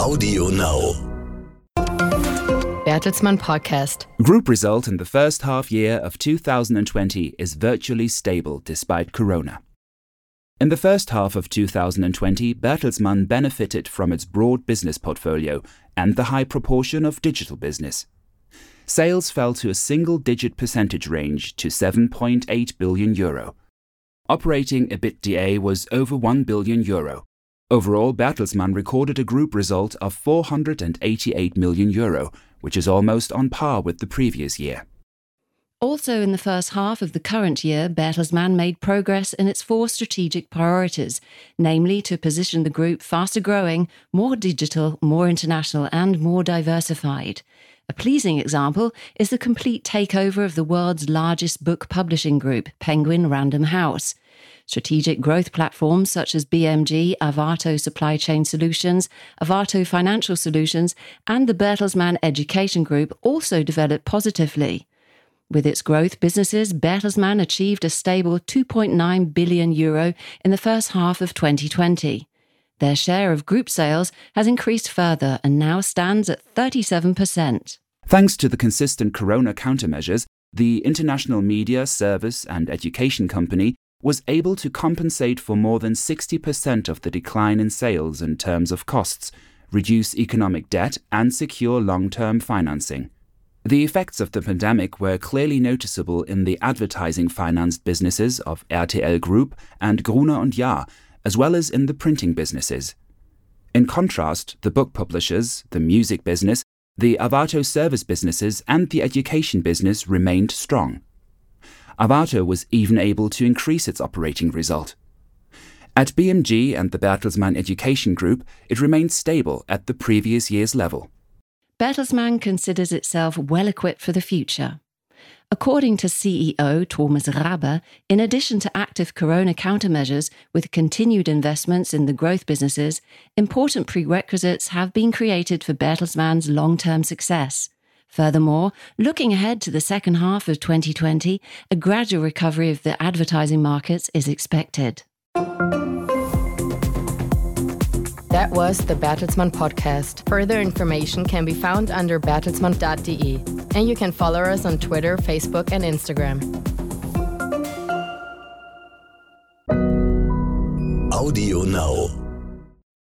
Audio Now. Bertelsmann Podcast. Group result in the first half year of 2020 is virtually stable despite Corona. In the first half of 2020, Bertelsmann benefited from its broad business portfolio and the high proportion of digital business. Sales fell to a single digit percentage range to 7.8 billion euro. Operating EBITDA was over 1 billion euro. Overall, Bertelsmann recorded a group result of 488 million euro, which is almost on par with the previous year. Also, in the first half of the current year, Bertelsmann made progress in its four strategic priorities, namely to position the group faster growing, more digital, more international, and more diversified. A pleasing example is the complete takeover of the world's largest book publishing group, Penguin Random House. Strategic growth platforms such as BMG, Arvato Supply Chain Solutions, Arvato Financial Solutions, and the Bertelsmann Education Group also developed positively. With its growth businesses, Bertelsmann achieved a stable 2.9 billion euro in the first half of 2020. Their share of group sales has increased further and now stands at 37%. Thanks to the consistent corona countermeasures, the International Media, Service and Education Company was able to compensate for more than 60% of the decline in sales in terms of costs, reduce economic debt, and secure long term financing. The effects of the pandemic were clearly noticeable in the advertising financed businesses of RTL Group and Gruner und Jahr, as well as in the printing businesses. In contrast, the book publishers, the music business, the Arvato service businesses, and the education business remained strong. Arvato was even able to increase its operating result. At BMG and the Bertelsmann Education Group, it remained stable at the previous year's level. Bertelsmann considers itself well equipped for the future. According to CEO Thomas Rabe, in addition to active corona countermeasures with continued investments in the growth businesses, important prerequisites have been created for Bertelsmann's long term success. Furthermore, looking ahead to the second half of 2020, a gradual recovery of the advertising markets is expected. That was the Bertelsmann podcast. Further information can be found under bertelsmann.de. And you can follow us on Twitter, Facebook, and Instagram. Audio Now.